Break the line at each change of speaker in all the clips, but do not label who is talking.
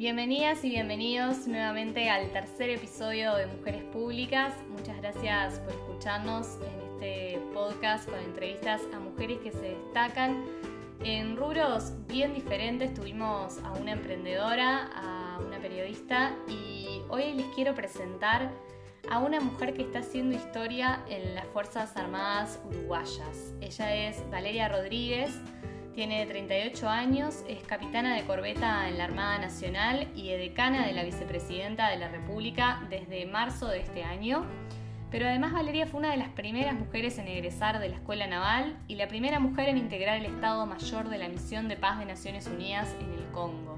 Bienvenidas y bienvenidos nuevamente al tercer episodio de Mujeres Públicas. Muchas gracias por escucharnos en este podcast con entrevistas a mujeres que se destacan en rubros bien diferentes. Tuvimos a una emprendedora, a una periodista y hoy les quiero presentar a una mujer que está haciendo historia en las Fuerzas Armadas Uruguayas. Ella es Valeria Rodríguez tiene 38 años, es capitana de corbeta en la Armada Nacional y edecana de la vicepresidenta de la República desde marzo de este año. Pero además Valeria fue una de las primeras mujeres en egresar de la Escuela Naval y la primera mujer en integrar el Estado Mayor de la Misión de Paz de Naciones Unidas en el Congo.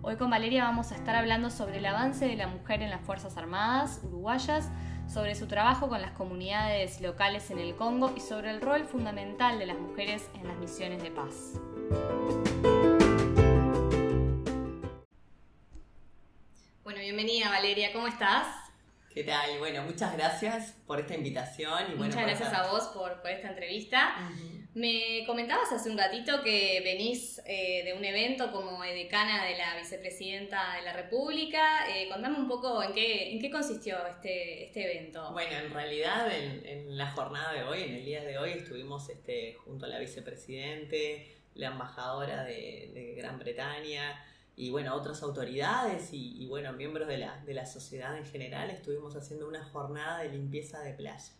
Hoy con Valeria vamos a estar hablando sobre el avance de la mujer en las Fuerzas Armadas uruguayas, sobre su trabajo con las comunidades locales en el Congo y sobre el rol fundamental de las mujeres en las misiones de paz. Bueno, bienvenida Valeria, ¿cómo estás?
¿Qué tal? Bueno, muchas gracias por esta invitación.
Y muchas gracias a vos por, esta entrevista. Me comentabas hace un ratito que venís eh, de un evento como edecana de la vicepresidenta de la República. Eh, contame un poco en qué, en qué consistió este, este evento.
Bueno, en realidad en, la jornada de hoy, en el día de hoy, estuvimos este, junto a la vicepresidente, la embajadora de, Gran Bretaña y bueno, otras autoridades y, bueno, miembros de la, de la sociedad en general, estuvimos haciendo una jornada de limpieza de playa.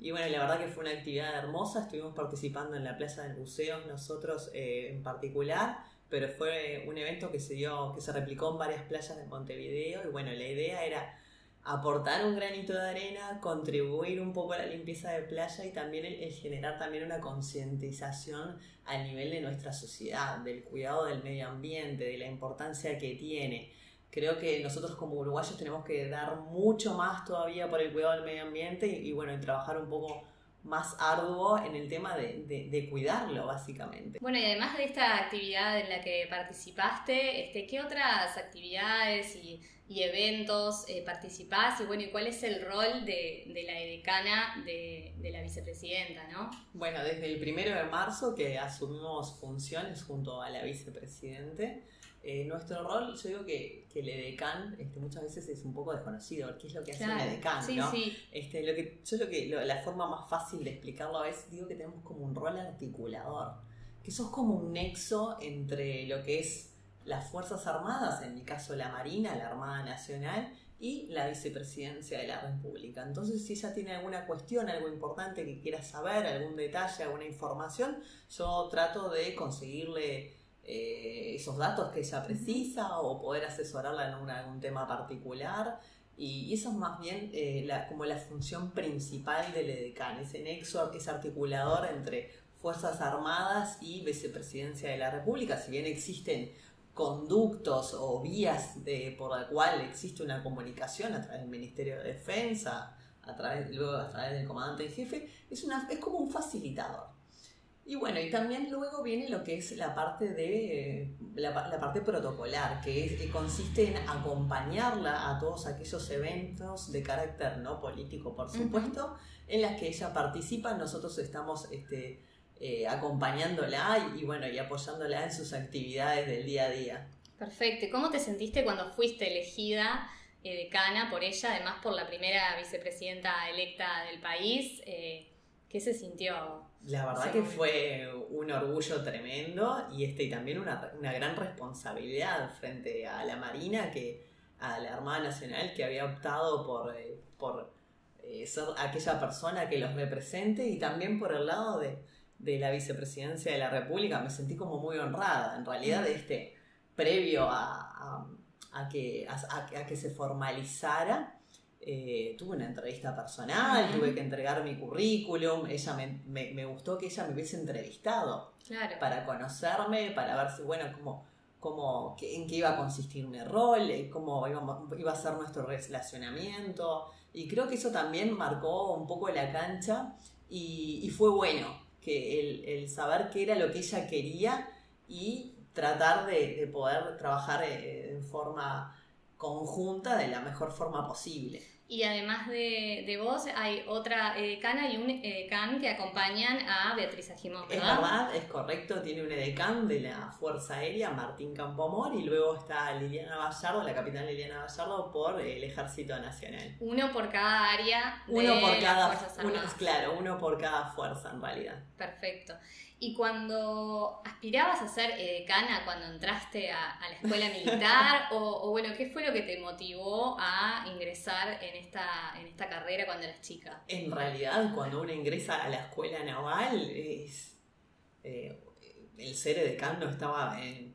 Y bueno, la verdad que fue una actividad hermosa, estuvimos participando en la Plaza del Buceo nosotros eh, en particular, pero fue un evento que se dio, que se replicó en varias playas de Montevideo y bueno, la idea era aportar un granito de arena, contribuir un poco a la limpieza de playa y también el generar también una concientización a nivel de nuestra sociedad, del cuidado del medio ambiente, de la importancia que tiene. Creo que nosotros como uruguayos tenemos que dar mucho más todavía por el cuidado del medio ambiente y, bueno, y trabajar un poco más arduo en el tema de, cuidarlo, básicamente.
Bueno, y además de esta actividad en la que participaste, este, ¿qué otras actividades y, eventos eh, participás? Y bueno, ¿y cuál es el rol de, la edecana de, de, la vicepresidenta, no?
Bueno, desde el primero de marzo que asumimos funciones junto a la vicepresidente, eh, nuestro rol, yo digo que, que el edecán este, muchas veces es un poco desconocido, qué es lo que hace el edecán, ¿no? Este, lo que, yo lo que la forma más fácil de explicarlo es, digo que tenemos como un rol articulador, que sos como un nexo entre lo que es las Fuerzas Armadas, en mi caso la Marina, la Armada Nacional, y la vicepresidencia de la República. Entonces, si ella tiene alguna cuestión, algo importante que quiera saber, algún detalle, alguna información, yo trato de conseguirle eh, esos datos que ella precisa o poder asesorarla en algún tema particular. Y, eso es más bien eh, como la función principal del EDECAN, ese nexo, ese articulador entre Fuerzas Armadas y Vicepresidencia de la República. Si bien existen conductos o vías de, por la cual existe una comunicación a través del Ministerio de Defensa, a través, luego a través del comandante en jefe, es, una, es como un facilitador. Y bueno, y también luego viene lo que es la parte de la, parte protocolar, que, consiste en acompañarla a todos aquellos eventos de carácter no político, por supuesto, en las que ella participa. Nosotros estamos este, eh, acompañándola y, bueno, y apoyándola en sus actividades del día a día.
Perfecto. ¿Cómo te sentiste cuando fuiste elegida eh, decana por ella, además por la primera vicepresidenta electa del país? Eh, ¿Qué se sintió?
La verdad que fue un orgullo tremendo y, este, y también una, gran responsabilidad frente a la Marina, que, a la Armada Nacional, que había optado por, eh, por eh, ser aquella persona que los represente y también por el lado de, la vicepresidencia de la República. Me sentí como muy honrada, en realidad, este, previo a, que, a que se formalizara eh, tuve una entrevista personal, tuve que entregar mi currículum, ella me, me, gustó que ella me hubiese entrevistado para conocerme, para ver si, bueno, cómo, cómo, en qué iba a consistir mi rol, eh, cómo iba, iba, a ser nuestro relacionamiento. Y creo que eso también marcó un poco la cancha y, fue bueno, que el, el, saber qué era lo que ella quería y tratar de, de poder trabajar eh, en forma conjunta de la mejor forma posible.
Y además de, de vos, hay otra edecana y un edecán que acompañan a Beatriz Ajimón.
Es verdad, es correcto. Tiene un edecán de la Fuerza Aérea, Martín Campomor, y luego está Liliana Gallardo, la capitán Liliana Gallardo, por el Ejército Nacional.
Uno por cada área.
De uno por cada. Uno, claro, uno por cada fuerza en realidad.
Perfecto. Y cuando aspirabas a ser edecana, cuando entraste a, la escuela militar, o, bueno, ¿qué fue lo que te motivó a ingresar en esta, en esta carrera cuando eras chica?
En realidad, cuando uno ingresa a la escuela naval, es, eh, el ser edecán no estaba en,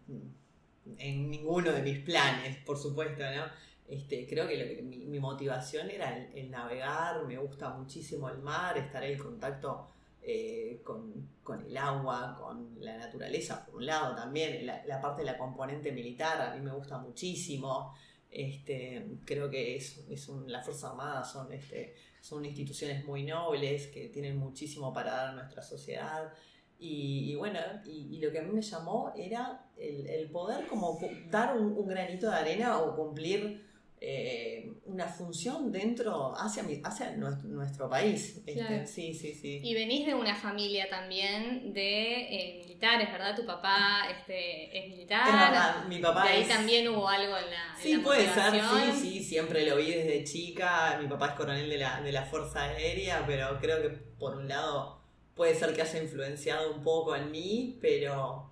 ninguno de mis planes, por supuesto, ¿no? Este, creo que, mi, motivación era el, el navegar, me gusta muchísimo el mar, estar en contacto eh, con, el agua, con la naturaleza, por un lado también, la, parte de la componente militar a mí me gusta muchísimo. Este, creo que es, es las Fuerzas Armadas son, este, son instituciones muy nobles que tienen muchísimo para dar a nuestra sociedad. Y, bueno, y, lo que a mí me llamó era el, poder como dar un, granito de arena o cumplir eh, una función dentro, hacia, hacia nuestro, país. Este, sí, sí, sí.
Y venís de una familia también de eh, militares, ¿verdad? Tu papá este, es militar.
Es verdad, mi papá
de ahí también hubo algo en la.
Sí, puede ser, sí, sí, siempre lo vi desde chica. Mi papá es coronel de la, de la Fuerza Aérea, pero creo que por un lado puede ser que haya influenciado un poco en mí, pero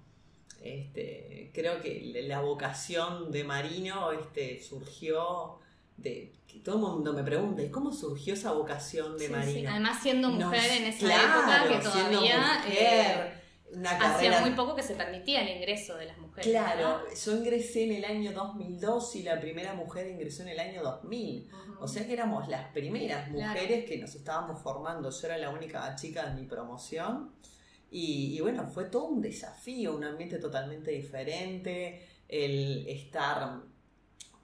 este, creo que la vocación de Marino este, surgió de que todo el mundo me pregunta, ¿y cómo surgió esa vocación de Marino?
Además siendo mujer en esa época que todavía eh, hacía muy poco que se permitía el ingreso de las mujeres.
Claro, yo ingresé en el año 2002 y la primera mujer ingresó en el año 2000. O sea que éramos las primeras mujeres que nos estábamos formando. Yo era la única chica de mi promoción. Y, bueno, fue todo un desafío, un ambiente totalmente diferente, el estar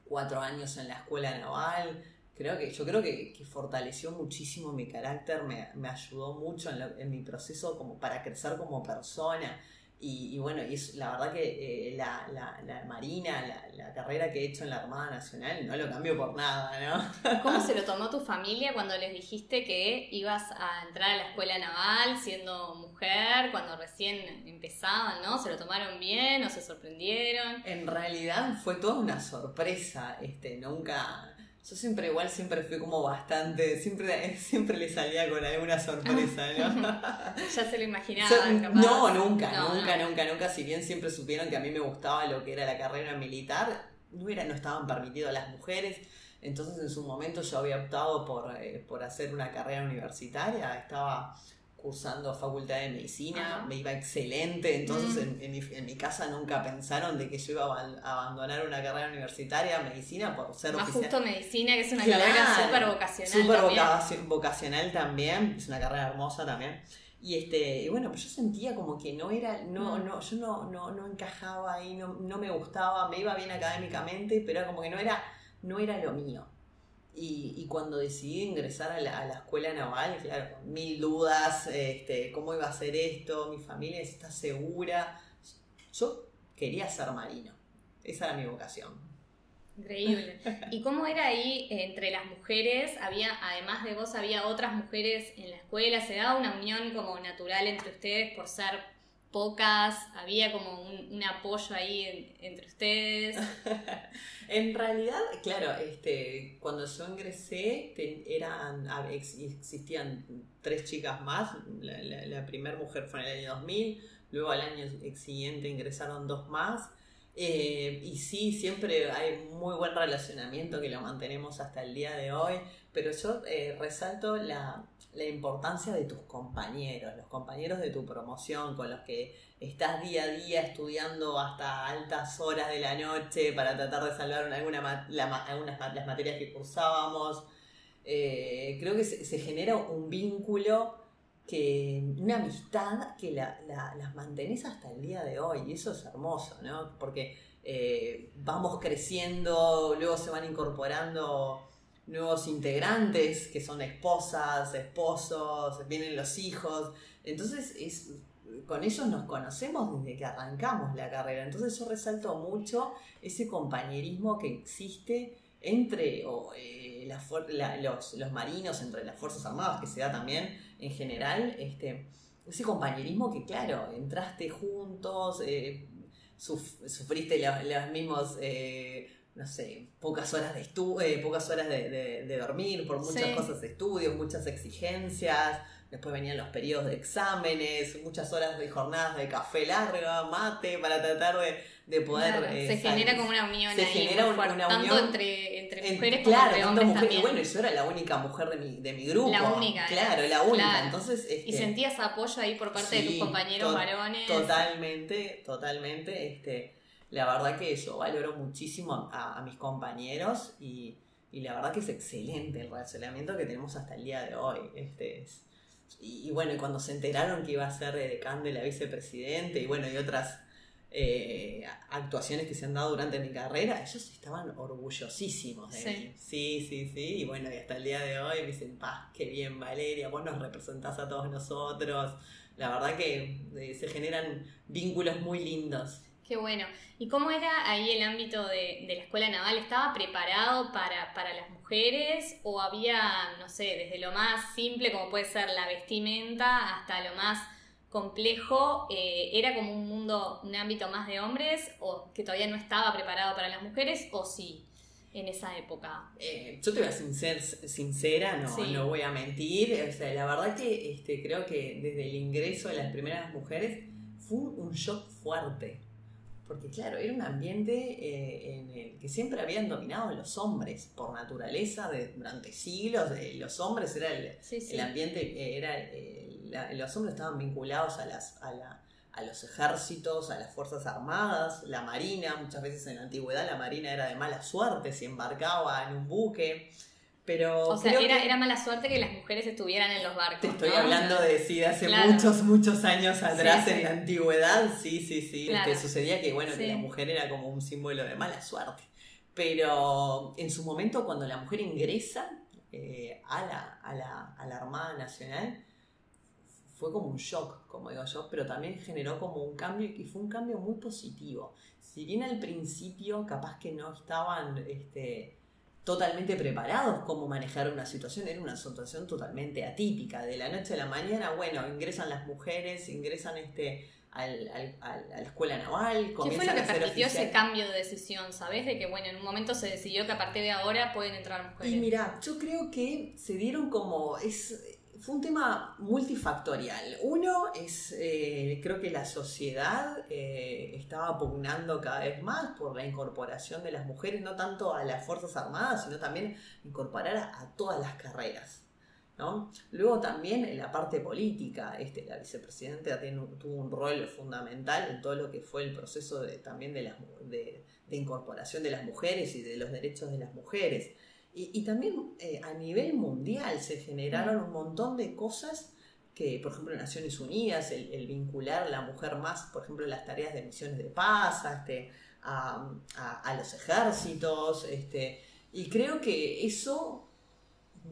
cuatro años en la escuela naval, creo que, yo creo que, fortaleció muchísimo mi carácter, me, me ayudó mucho en, en, mi proceso como para crecer como persona. Y, bueno, y la verdad que eh, la, Marina, la, carrera que he hecho en la Armada Nacional, no lo cambio por nada, ¿no?
¿Cómo se lo tomó tu familia cuando les dijiste que ibas a entrar a la escuela naval siendo mujer, cuando recién empezaban, ¿no? ¿Se lo tomaron bien o se sorprendieron?
En realidad fue toda una sorpresa, este, nunca yo siempre igual siempre fui como bastante, siempre, siempre le salía con alguna sorpresa, ¿no?
ya se lo imaginaba.
no, nunca, nunca, nunca, nunca. Si bien siempre supieron que a mí me gustaba lo que era la carrera militar, no, era, no estaban permitidas las mujeres. Entonces en su momento yo había optado por, eh, por hacer una carrera universitaria. Estaba cursando facultad de medicina, me iba excelente, entonces mm. en, mi, casa nunca pensaron de que yo iba a abandonar una carrera universitaria, medicina, por ser
Más justo medicina, que es una carrera súper vocacional
Súper vocacional también, es una carrera hermosa también. Y este, y bueno, pues yo sentía como que no era, no, mm. no, yo no, no, no encajaba ahí, no, no me gustaba, me iba bien académicamente, pero como que no era, no era lo mío. Y, cuando decidí ingresar a la, escuela naval, claro, mil dudas, este, cómo iba a ser esto, mi familia está segura. Yo quería ser marino, esa era mi vocación.
Increíble. ¿Y cómo era ahí entre las mujeres? Había, además de vos, había otras mujeres en la escuela. ¿Se daba una unión como natural entre ustedes por ser pocas, había como un, apoyo ahí entre ustedes.
en realidad, claro, este, cuando yo ingresé eran, existían tres chicas más, la, primera mujer fue en el año 2000, luego al año siguiente ingresaron dos más. Eh, y sí, siempre hay muy buen relacionamiento que lo mantenemos hasta el día de hoy, pero yo eh, resalto la, la importancia de tus compañeros, los compañeros de tu promoción con los que estás día a día estudiando hasta altas horas de la noche para tratar de salvar alguna, algunas las materias que cursábamos. Eh, creo que se, genera un vínculo, que, una amistad que las mantenés hasta el día de hoy y eso es hermoso, ¿no? Porque eh, vamos creciendo, luego se van incorporando nuevos integrantes que son esposas, esposos, vienen los hijos. Entonces, es, con ellos nos conocemos desde que arrancamos la carrera. Entonces, yo resalto mucho ese compañerismo que existe entre eh, los, los, marinos, entre las Fuerzas Armadas, que se da también en general, este, ese compañerismo que, claro, entraste juntos, eh, sufriste los, mismos, eh, no sé, pocas horas de estu pocas horas de, dormir, por muchas cosas de estudio, muchas exigencias. Después venían los periodos de exámenes, muchas horas de jornadas de café larga, mate, para tratar de, de poder...
Eh, se genera como una unión se genera una, tanto entre, entre mujeres como entre hombres
Y bueno, yo era la única mujer de mi, de mi grupo. La única. Claro, la única. Entonces,
y este, sentías apoyo ahí por parte de tus compañeros varones.
Totalmente, totalmente. Este, la verdad que yo valoro muchísimo a, a mis compañeros y, y, la verdad que es excelente el relacionamiento que tenemos hasta el día de hoy. Este es, y, bueno, y cuando se enteraron que iba a ser decán de la vicepresidente y bueno, y otras eh, actuaciones que se han dado durante mi carrera, ellos estaban orgullosísimos de mí. Sí, sí, sí. Y bueno, y hasta el día de hoy me dicen, paz, qué bien Valeria, vos nos representás a todos nosotros. La verdad que eh, se generan vínculos muy lindos.
Qué bueno. ¿Y cómo era ahí el ámbito de, la escuela naval? ¿Estaba preparado para, para, las mujeres o había, no sé, desde lo más simple como puede ser la vestimenta hasta lo más complejo? Eh, ¿Era como un mundo, un ámbito más de hombres o que todavía no estaba preparado para las mujeres o sí? en esa época?
Eh, yo te voy a ser sincera, no, no voy a mentir. O sea, la verdad que este, creo que desde el ingreso de las primeras mujeres fue un shock fuerte porque claro, era un ambiente eh, en el que siempre habían dominado los hombres por naturaleza durante siglos. Eh, los hombres era el, el ambiente, eh, era los hombres estaban vinculados a, las, a, la, a los ejércitos, a las fuerzas armadas, la marina. Muchas veces en la antigüedad la marina era de mala suerte si embarcaba en un buque. Pero
o sea, era, era, mala suerte que las mujeres estuvieran en los barcos.
Te estoy hablando de sí, de hace muchos, muchos años atrás en la antigüedad. Sí, sí, sí. Que sucedía que, bueno, que la mujer era como un símbolo de mala suerte. Pero en su momento, cuando la mujer ingresa eh, a, la, a, la, a la Armada Nacional, fue como un shock, como digo yo, pero también generó como un cambio y fue un cambio muy positivo. Si bien al principio capaz que no estaban este, totalmente preparados cómo manejar una situación. Era una situación totalmente atípica. De la noche a la mañana, bueno, ingresan las mujeres, ingresan este al, a la escuela naval.
¿Qué fue lo que permitió ese cambio de decisión? ¿Sabes? De que, bueno, en un momento se decidió que a partir de ahora pueden entrar mujeres.
Y mira, yo creo que se dieron como. Es, fue un tema multifactorial. Uno es, eh, creo que la sociedad eh, estaba pugnando cada vez más por la incorporación de las mujeres, no tanto a las Fuerzas Armadas, sino también incorporar a, todas las carreras. ¿no? Luego también en la parte política, este, la vicepresidenta tuvo un rol fundamental en todo lo que fue el proceso de, también de, de incorporación de las mujeres y de los derechos de las mujeres. Y, también eh, a nivel mundial se generaron un montón de cosas que, por ejemplo, Naciones Unidas, el, vincular la mujer más, por ejemplo, las tareas de misiones de paz, a, este, a, los ejércitos, este, y creo que eso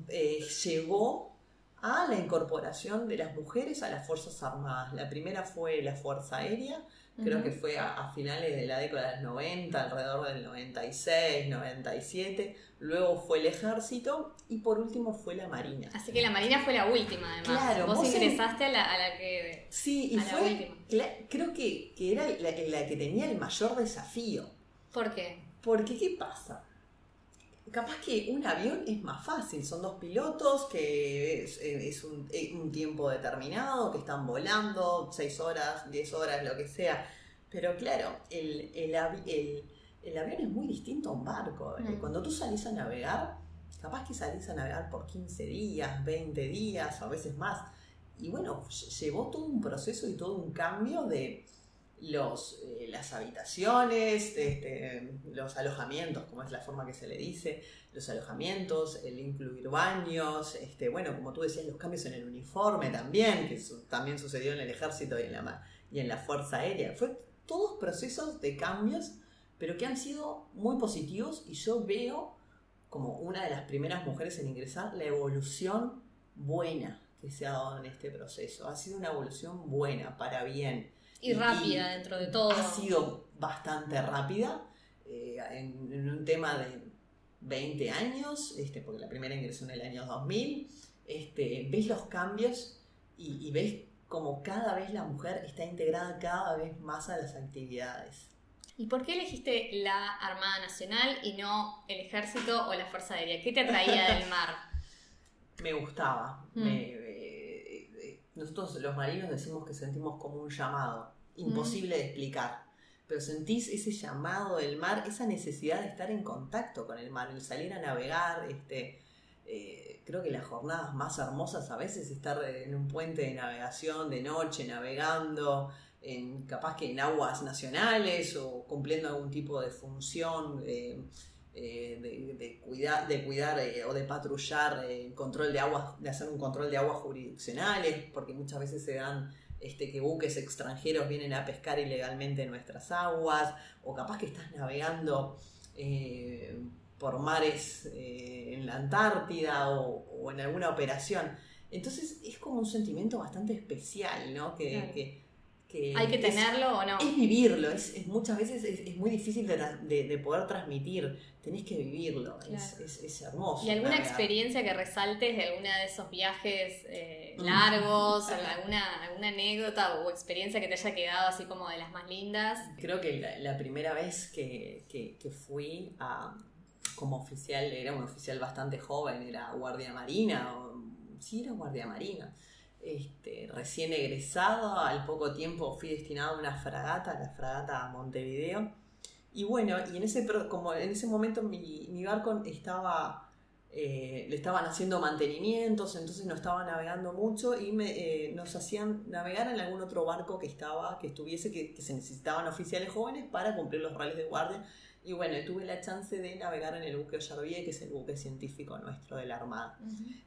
eh, llegó a la incorporación de las mujeres a las Fuerzas Armadas. La primera fue la Fuerza Aérea, creo que fue a, finales de la década del 90, alrededor del 96, 97, luego fue el ejército y por último fue la marina.
Así que la marina fue la última además. Claro, vos, ingresaste a, la, que...
Sí, y fue, creo que, era la, que tenía el mayor desafío.
¿Por qué?
Porque, ¿qué pasa? Capaz que un avión es más fácil, son dos pilotos que es, un, un, tiempo determinado, que están volando, seis horas, diez horas, lo que sea. Pero claro, el, el, el, avión es muy distinto a un barco. Mm. Cuando tú salís a navegar, capaz que salís a navegar por 15 días, 20 días, o a veces más. Y bueno, llevó todo un proceso y todo un cambio de los, eh, las habitaciones, este, los alojamientos, como es la forma que se le dice, los alojamientos, el incluir baños, este, bueno, como tú decías, los cambios en el uniforme también, que también sucedió en el ejército y en, la, y en la Fuerza Aérea. Fue todos procesos de cambios, pero que han sido muy positivos y yo veo como una de las primeras mujeres en ingresar la evolución buena que se ha dado en este proceso. Ha sido una evolución buena, para bien
y rápida dentro de todo.
Ha sido bastante rápida eh, en, un tema de, 20 años, este, porque la primera ingresó en el año 2000, este, ves los cambios y, y ves como cada vez la mujer está integrada cada vez más a las actividades.
¿Y por qué elegiste la Armada Nacional y no el Ejército o la Fuerza Aérea? ¿Qué te atraía del mar?
Me gustaba. Mm. Eh, nosotros los marinos decimos que sentimos como un llamado, imposible de explicar, pero sentís ese llamado del mar, esa necesidad de estar en contacto con el mar, el salir a navegar, este, eh, creo que las jornadas más hermosas a veces estar en un puente de navegación de noche, navegando, en, capaz que en aguas nacionales o cumpliendo algún tipo de función eh, eh, de, cuidar, de cuidar eh, o de patrullar el control de aguas, de hacer un control de aguas jurisdiccionales, porque muchas veces se dan este, que buques extranjeros vienen a pescar ilegalmente en nuestras aguas, o capaz que estás navegando por mares en la Antártida o, en alguna operación. Entonces es como un sentimiento bastante especial, ¿no? que
¿Hay que tenerlo o no?
Es vivirlo, es, muchas veces es, muy difícil de, poder transmitir, tenés que vivirlo, es, hermoso.
¿Y alguna experiencia que resaltes de alguna de esos viajes eh, mm. largos, alguna, alguna anécdota o experiencia que te haya quedado así como de las más lindas?
Creo que la, primera vez que, fui a, como oficial, era un oficial bastante joven, era guardia marina, o, sí, era guardia marina este, recién egresado, al poco tiempo fui destinado a una fragata, la fragata Montevideo. Y bueno, y en ese, como en ese momento mi, barco estaba, eh, le estaban haciendo mantenimientos, entonces no estaba navegando mucho y me, eh, nos hacían navegar en algún otro barco que estaba, que estuviese, que, que se necesitaban oficiales jóvenes para cumplir los roles de guardia y bueno, tuve la chance de navegar en el buque Ollarvie, que es el buque científico nuestro de la Armada.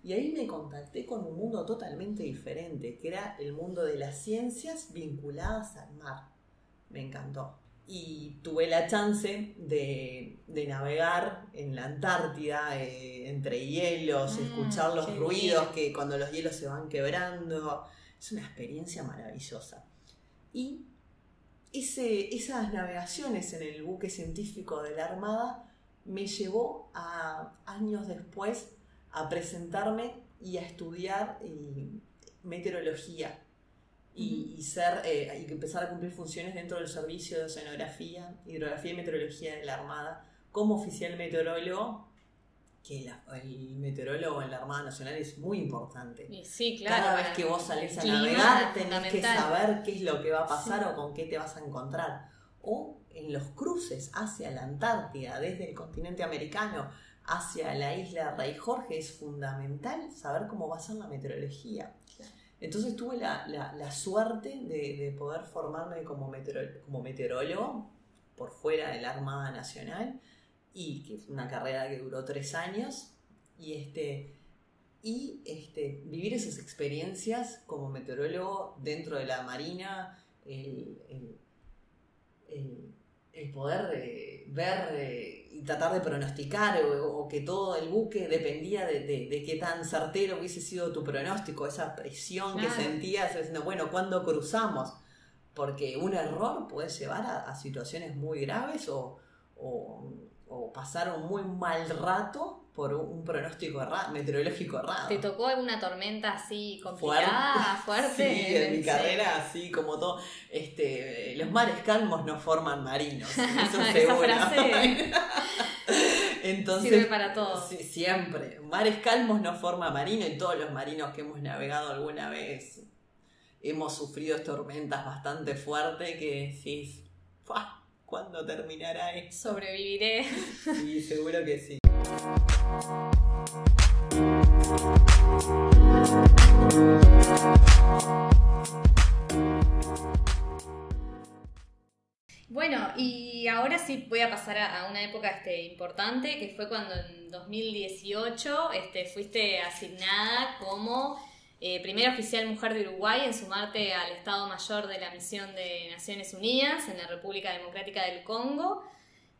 Y ahí me contacté con un mundo totalmente diferente, que era el mundo de las ciencias vinculadas al mar. Me encantó. Y tuve la chance de, navegar en la Antártida, eh, entre hielos, mm, escuchar los ruidos que cuando los hielos se van quebrando. Es una experiencia maravillosa. Y esas navegaciones en el buque científico de la Armada me llevó a años después a presentarme y a estudiar meteorología y, ser, eh, y empezar a cumplir funciones dentro del servicio de oceanografía, hidrografía y meteorología de la Armada como oficial meteorólogo que el meteorólogo en la Armada Nacional es muy importante.
sí, claro.
Cada vez que vos salís a navegar tenés que saber qué es lo que va a pasar o con qué te vas a encontrar. O en los cruces hacia la Antártida, desde el continente americano hacia la isla Rey Jorge, es fundamental saber cómo va a ser la meteorología. Entonces tuve la, suerte de, poder formarme como, como meteorólogo por fuera de la Armada Nacional y que fue una carrera que duró tres años y este y este, vivir esas experiencias como meteorólogo dentro de la marina, el, poder eh, ver eh, y tratar de pronosticar o, que todo el buque dependía de, qué tan certero hubiese sido tu pronóstico, esa presión que sentías diciendo, bueno, ¿cuándo cruzamos? Porque un error puede llevar a, situaciones muy graves o o pasaron un muy mal rato por un pronóstico meteorológico errado.
¿Te tocó alguna tormenta así complicada, fuerte?
sí, en mi carrera, así como todo. Este, los mares calmos no forman marinos. Eso
Esa frase
Entonces,
sirve para todos.
siempre. Mares calmos no forman marino y todos los marinos que hemos navegado alguna vez hemos sufrido tormentas bastante fuertes que decís, ¿Cuándo terminará esto?
Sobreviviré.
Sí, seguro que sí.
Bueno, y ahora sí voy a pasar a, una época este, importante, que fue cuando en 2018 este, fuiste asignada como eh, primera oficial mujer de Uruguay en sumarte al Estado Mayor de la Misión de Naciones Unidas en la República Democrática del Congo.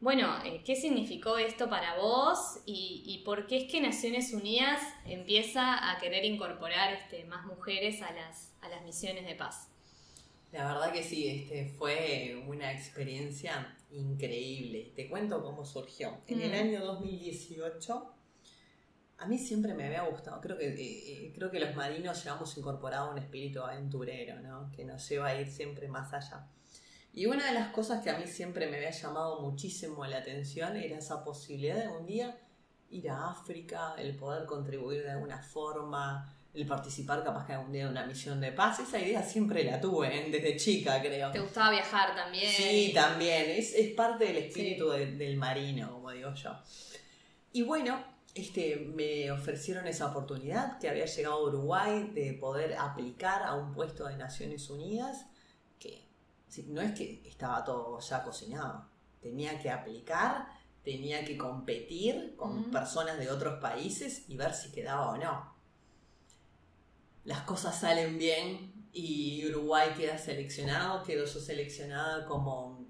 Bueno, eh, ¿qué significó esto para vos y, por qué es que Naciones Unidas empieza a querer incorporar este, más mujeres a las, a las misiones de paz?
La verdad que sí, este, fue una experiencia increíble. Te cuento cómo surgió. En el mm. año 2018, a mí siempre me había gustado, creo que, eh, eh, creo que los marinos llevamos incorporado un espíritu aventurero, ¿no? que nos lleva a ir siempre más allá. Y una de las cosas que a mí siempre me había llamado muchísimo la atención era esa posibilidad de un día ir a África, el poder contribuir de alguna forma, el participar capaz que algún día de una misión de paz. Esa idea siempre la tuve, ¿eh? desde chica creo.
¿Te gustaba viajar también?
Sí, también. Es, es parte del espíritu del marino, como digo yo. Y bueno, este, me ofrecieron esa oportunidad que había llegado a Uruguay de poder aplicar a un puesto de Naciones Unidas, que no es que estaba todo ya cocinado, tenía que aplicar, tenía que competir con personas de otros países y ver si quedaba o no. Las cosas salen bien y Uruguay queda seleccionado, quedo yo seleccionada como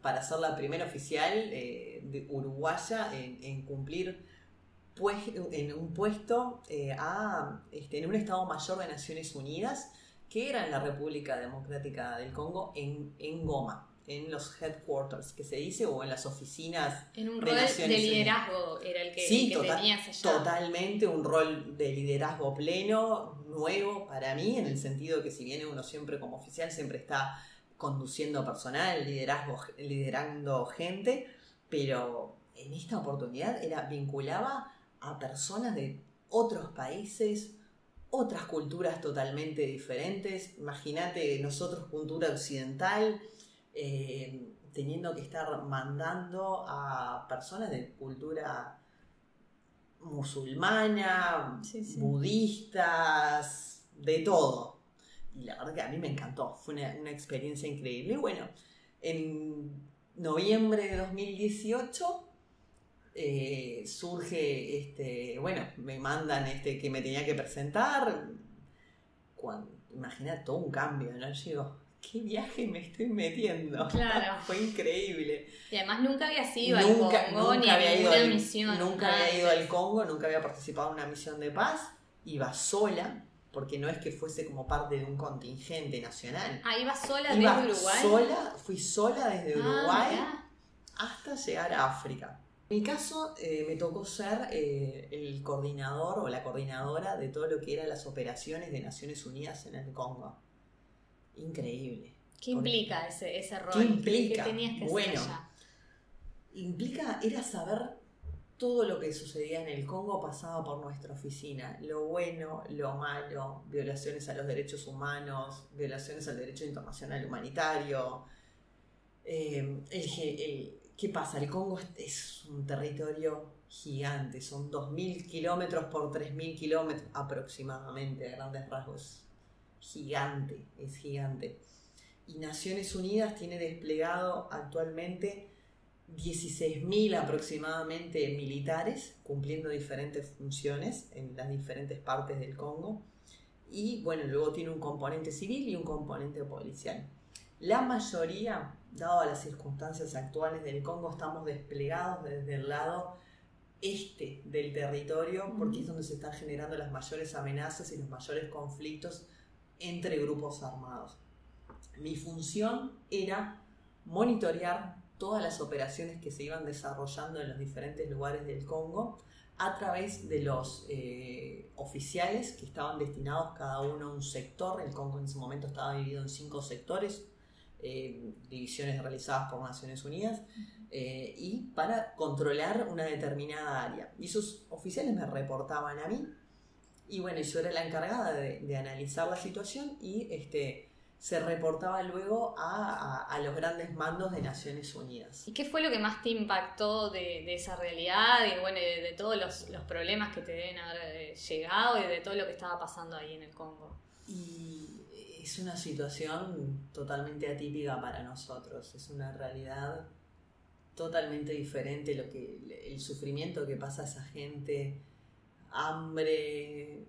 para ser la primera oficial eh, de uruguaya en, cumplir en un puesto eh, a, este, en un Estado Mayor de Naciones Unidas que era en la República Democrática del Congo, en, en Goma en los headquarters, que se dice, o en las oficinas.
En un rol de liderazgo era el que, sí, tenías allá.
Totalmente, un rol de liderazgo pleno, nuevo para mí, en el sentido que si viene uno siempre como oficial, siempre está conduciendo personal, liderazgo, liderando gente, pero en esta oportunidad era vinculaba a personas de otros países, otras culturas totalmente diferentes. Imagínate nosotros, cultura occidental, eh, teniendo que estar mandando a personas de cultura musulmana, budistas, de todo. Y la verdad que a mí me encantó, fue una, experiencia increíble. Y bueno, en noviembre de 2018 eh, surge, este, bueno, me mandan este, que me tenía que presentar. Cuando, imagina todo un cambio, ¿no? Llego, ¿qué viaje me estoy metiendo?
Claro.
Fue increíble.
Y además nunca había ido al Congo ni a ninguna misión.
Nunca había ido al Congo, nunca había participado en una misión de paz. Iba sola, porque no es que fuese como parte de un contingente nacional.
Ah, iba sola desde Uruguay.
Sola, fui sola desde ah, Uruguay hasta llegar a África. En mi caso, eh, me tocó ser eh, el coordinador o la coordinadora de todo lo que eran las operaciones de Naciones Unidas en el Congo increíble.
¿Qué implica ese, ese rol?
¿Qué implica? tenías que bueno, implica, era saber todo lo que sucedía en el Congo pasaba por nuestra oficina. Lo bueno, lo malo, violaciones a los derechos humanos, violaciones al derecho internacional humanitario. Eh, ¿Qué pasa? El Congo es un territorio gigante, son 2.000 kilómetros por 3.000 kilómetros aproximadamente, a grandes rasgos gigante, es gigante. Y Naciones Unidas tiene desplegado actualmente 16.000 aproximadamente militares cumpliendo diferentes funciones en las diferentes partes del Congo. Y bueno, luego tiene un componente civil y un componente policial. La mayoría, dado las circunstancias actuales del Congo, estamos desplegados desde el lado este del territorio, porque es donde se están generando las mayores amenazas y los mayores conflictos entre grupos armados. Mi función era monitorear todas las operaciones que se iban desarrollando en los diferentes lugares del Congo a través de los eh, oficiales que estaban destinados cada uno a un sector. El Congo en ese momento estaba dividido en cinco sectores, eh, divisiones realizadas por Naciones Unidas, eh, y para controlar una determinada área. Y esos oficiales me reportaban a mí y bueno, yo era la encargada de, analizar la situación y este, se reportaba luego a, los grandes mandos de Naciones Unidas.
¿Y qué fue lo que más te impactó de, esa realidad y bueno, de, todos los, problemas que te deben haber eh, llegado y de todo lo que estaba pasando ahí en el Congo?
Y es una situación totalmente atípica para nosotros, es una realidad totalmente diferente lo que el sufrimiento que pasa a esa gente hambre,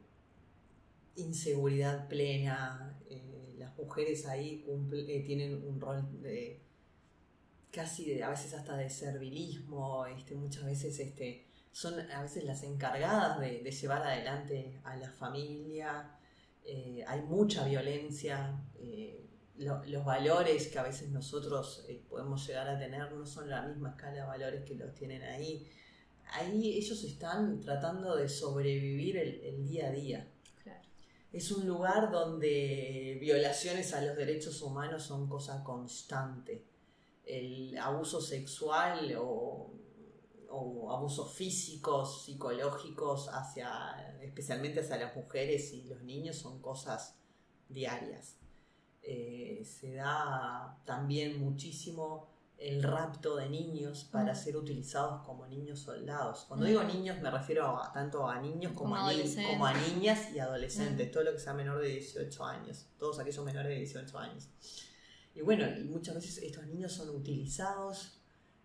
inseguridad plena. Eh, las mujeres ahí eh, tienen un rol de casi de, a veces hasta de servilismo, este, muchas veces este, son a veces las encargadas de, llevar adelante a la familia. Eh, hay mucha violencia los valores que a veces nosotros eh, podemos llegar a tener no son la misma escala de valores que los tienen ahí. Ahí ellos están tratando de sobrevivir el, día a día. Es un lugar donde violaciones a los derechos humanos son cosa constante. El abuso sexual o, o abusos físicos, psicológicos, hacia, especialmente hacia las mujeres y los niños, son cosas diarias. Eh, se da también muchísimo el rapto de niños para mm. ser utilizados como niños soldados. Cuando digo mm. niños me refiero tanto a niños como, a, como a, niñas y adolescentes, mm. todo lo que sea menor de 18 años, todos aquellos menores de 18 años. Y bueno, y muchas veces estos niños son utilizados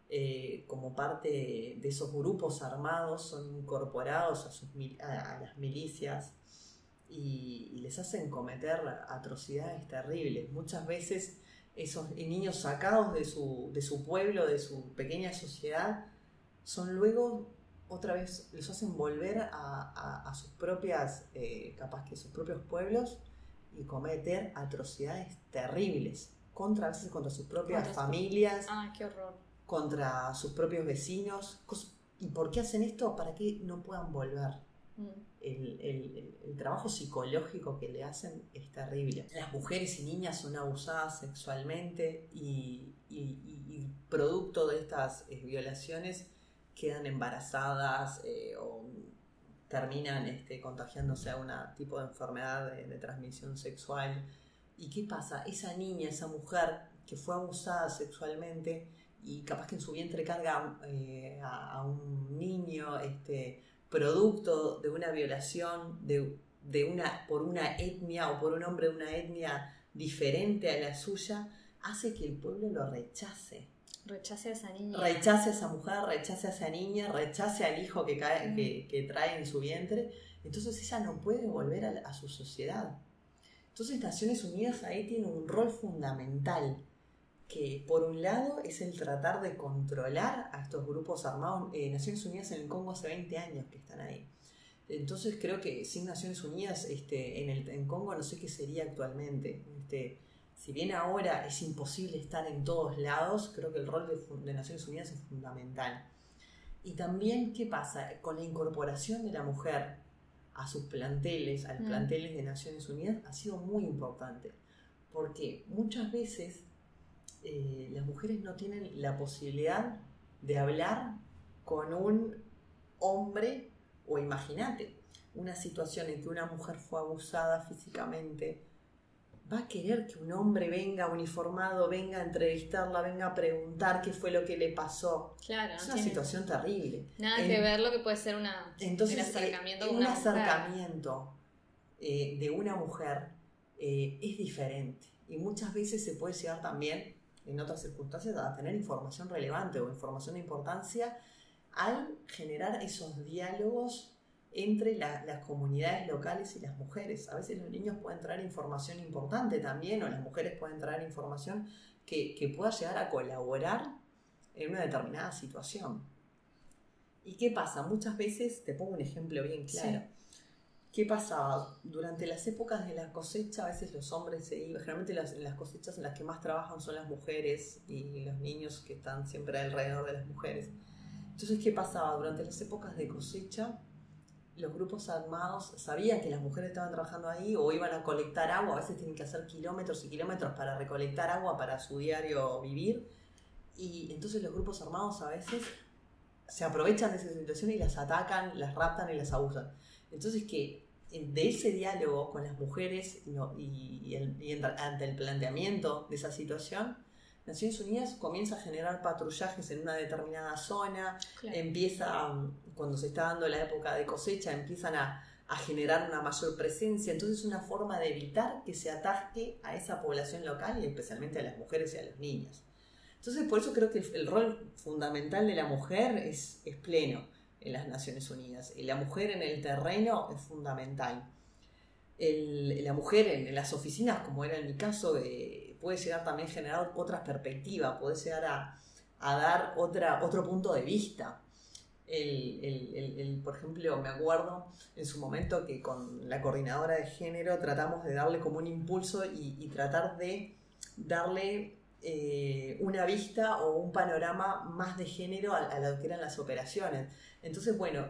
eh, como parte de esos grupos armados, son incorporados a, sus, a las milicias y, les hacen cometer atrocidades terribles. Muchas veces esos niños sacados de su, de su pueblo, de su pequeña sociedad, son luego otra vez, les hacen volver a, sus propias, eh, capaz que sus propios pueblos y cometer atrocidades terribles contra, a veces contra sus propias familias.
Ah, qué horror.
Contra sus propios vecinos. ¿Y por qué hacen esto? Para que no puedan volver. Mm. El, trabajo psicológico que le hacen es terrible. Las mujeres y niñas son abusadas sexualmente y, producto de estas eh, violaciones quedan embarazadas eh, o terminan este, contagiándose a un tipo de enfermedad de, transmisión sexual. ¿Y qué pasa? Esa niña, esa mujer que fue abusada sexualmente y capaz que en su vientre carga eh, a, a, un niño, este, producto de una violación de, una, por una etnia o por un hombre de una etnia diferente a la suya, hace que el pueblo lo rechace.
Rechace a esa niña.
Rechace a esa mujer, rechace a esa niña, rechace al hijo que, cae, que, trae en su vientre. Entonces ella no puede volver a, a su sociedad. Entonces Naciones Unidas ahí tiene un rol fundamental que por un lado es el tratar de controlar a estos grupos armados. Eh, Naciones Unidas en el Congo hace 20 años que están ahí. Entonces creo que sin Naciones Unidas este, en, el, en Congo no sé qué sería actualmente. Este, si bien ahora es imposible estar en todos lados, creo que el rol de, de Naciones Unidas es fundamental. Y también, ¿qué pasa? Con la incorporación de la mujer a sus planteles, a los mm. planteles de Naciones Unidas, ha sido muy importante. Porque muchas veces eh, las mujeres no tienen la posibilidad de hablar con un hombre o imagínate una situación en que una mujer fue abusada físicamente, va a querer que un hombre venga uniformado, venga a entrevistarla, venga a preguntar qué fue lo que le pasó.
Claro,
es una situación terrible.
Nada que ver lo que puede ser una,
entonces, un acercamiento un acercamiento eh, de una mujer eh, es diferente y muchas veces se puede llegar también en otras circunstancias a tener información relevante o información de importancia al generar esos diálogos entre las comunidades locales y las mujeres. A veces los niños pueden traer información importante también o las mujeres pueden traer información que, que pueda llegar a colaborar en una determinada situación. ¿Y qué pasa? Muchas veces, te pongo un ejemplo bien claro. ¿Qué pasaba? Durante las épocas de la cosecha, a veces los hombres se iban, generalmente las, las cosechas en las que más trabajan son las mujeres y los niños que están siempre alrededor de las mujeres. Entonces, ¿qué pasaba? Durante las épocas de cosecha, los grupos armados sabían que las mujeres estaban trabajando ahí o iban a colectar agua, a veces tienen que hacer kilómetros y kilómetros para recolectar agua para su diario vivir. Y entonces los grupos armados a veces se aprovechan de esa situación y las atacan, las raptan y las abusan. Entonces, que de ese diálogo con las mujeres y, ante el planteamiento de esa situación, Naciones Unidas comienza a generar patrullajes en una determinada zona, empieza, cuando se está dando la época de cosecha, empiezan a, generar una mayor presencia, entonces es una forma de evitar que se atasque a esa población local y especialmente a las mujeres y a los niños. Entonces por eso creo que el, rol fundamental de la mujer es, es pleno en las Naciones Unidas. Y la mujer en el terreno es fundamental. la mujer en, las oficinas, como era en mi caso, eh, puede llegar también a generar otras perspectivas, puede llegar a, dar otra, otro punto de vista. por ejemplo, me acuerdo en su momento que con la coordinadora de género tratamos de darle como un impulso y, tratar de darle eh, una vista o un panorama más de género a, a, lo que eran las operaciones. Entonces, bueno,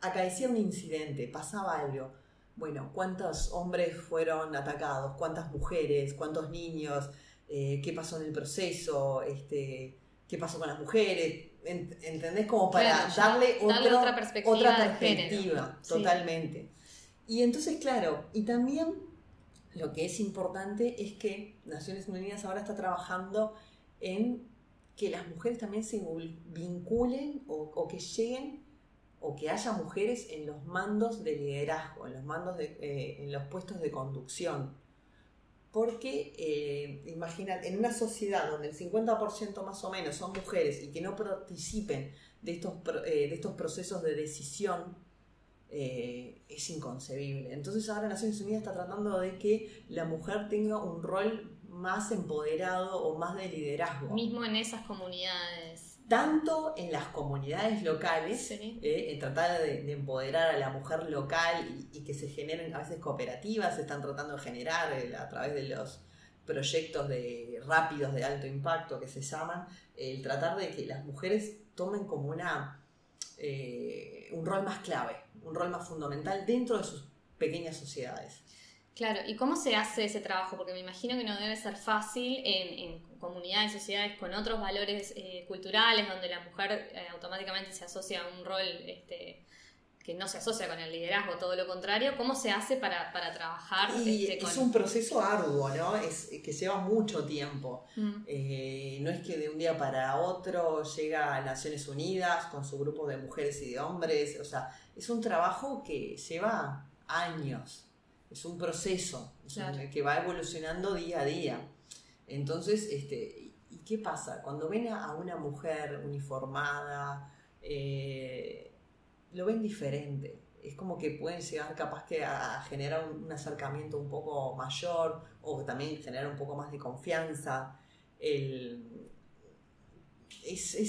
acaecía un incidente, pasaba algo. Bueno, ¿cuántos hombres fueron atacados? ¿Cuántas mujeres? ¿Cuántos niños? Eh, ¿Qué pasó en el proceso? Este, ¿Qué pasó con las mujeres? ¿Entendés? Como para darle,
otra perspectiva.
Otra perspectiva, totalmente. Y entonces, claro, y también lo que es importante es que Naciones Unidas ahora está trabajando en que las mujeres también se vinculen o, que lleguen o que haya mujeres en los mandos de liderazgo, en los mandos de, eh, en los puestos de conducción. Porque, eh, en una sociedad donde el 50% más o menos son mujeres y que no participen de estos, eh, de estos procesos de decisión, eh, es inconcebible. Entonces ahora Naciones Unidas está tratando de que la mujer tenga un rol más empoderado o más de liderazgo.
Mismo en esas comunidades.
Tanto en las comunidades locales, eh, en tratar de, empoderar a la mujer local y, que se generen a veces cooperativas, se están tratando de generar eh, a través de los proyectos de rápidos de alto impacto que se llaman, el tratar de que las mujeres tomen como una un rol más clave un rol más fundamental dentro de sus pequeñas sociedades.
Claro, ¿y cómo se hace ese trabajo? Porque me imagino que no debe ser fácil en, comunidades, sociedades con otros valores eh, culturales, donde la mujer eh, automáticamente se asocia a un rol este, que no se asocia con el liderazgo, todo lo contrario. ¿Cómo se hace para, trabajar?
Y este, Es un proceso arduo, ¿no? Es que lleva mucho tiempo. Mm. Eh, no es que de un día para otro llega a Naciones Unidas con su grupo de mujeres y de hombres, o sea, es un trabajo que lleva años, es un proceso que va evolucionando día a día. Entonces, este, ¿y qué pasa? Cuando ven a una mujer uniformada, eh, lo ven diferente. Es como que pueden llegar capaz que a generar un, acercamiento un poco mayor o también generar un poco más de confianza. es,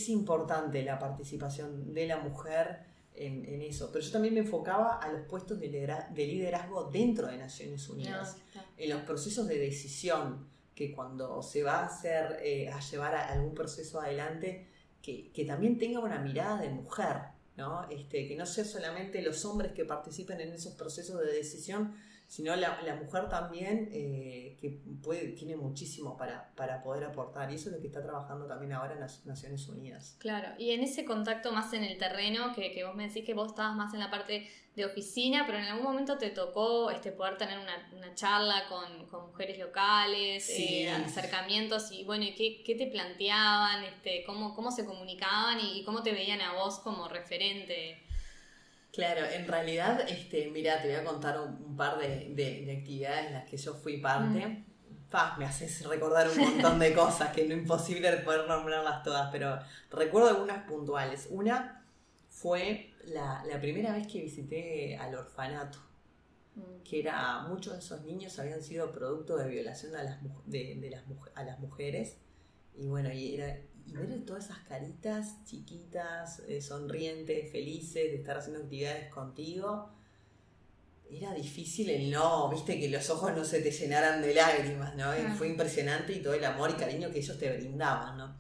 importante la participación de la mujer en, eso. Pero yo también me enfocaba a los puestos de, liderazgo dentro de Naciones Unidas, en los procesos de decisión, que cuando se va a hacer, eh, a llevar algún proceso adelante, que, que también tenga una mirada de mujer este, que no sea solamente los hombres que participen en esos procesos de decisión, sino la, mujer también eh, que puede, tiene muchísimo para, para, poder aportar. Y eso es lo que está trabajando también ahora en las Naciones Unidas.
Claro, y en ese contacto más en el terreno, que, que vos me decís que vos estabas más en la parte de oficina, pero en algún momento te tocó este, poder tener una, una charla con, con, mujeres locales, eh, acercamientos, y bueno, ¿y qué, qué, te planteaban? Este, cómo, ¿Cómo se comunicaban y cómo te veían a vos como referente?
Claro, en realidad, este, mira, te voy a contar un, par de, de, actividades en las que yo fui parte. Mm. me haces recordar un montón de cosas que no es imposible poder nombrarlas todas, pero recuerdo algunas puntuales. Una fue la, primera vez que visité al orfanato, mm. que era, muchos de esos niños habían sido producto de violación a las, de, las, a las mujeres, y bueno, y era y ver todas esas caritas chiquitas, eh, sonrientes, felices, de estar haciendo actividades contigo, era difícil el no, viste, que los ojos no se te llenaran de lágrimas, ¿no? Fue impresionante y todo el amor y cariño que ellos te brindaban, ¿no?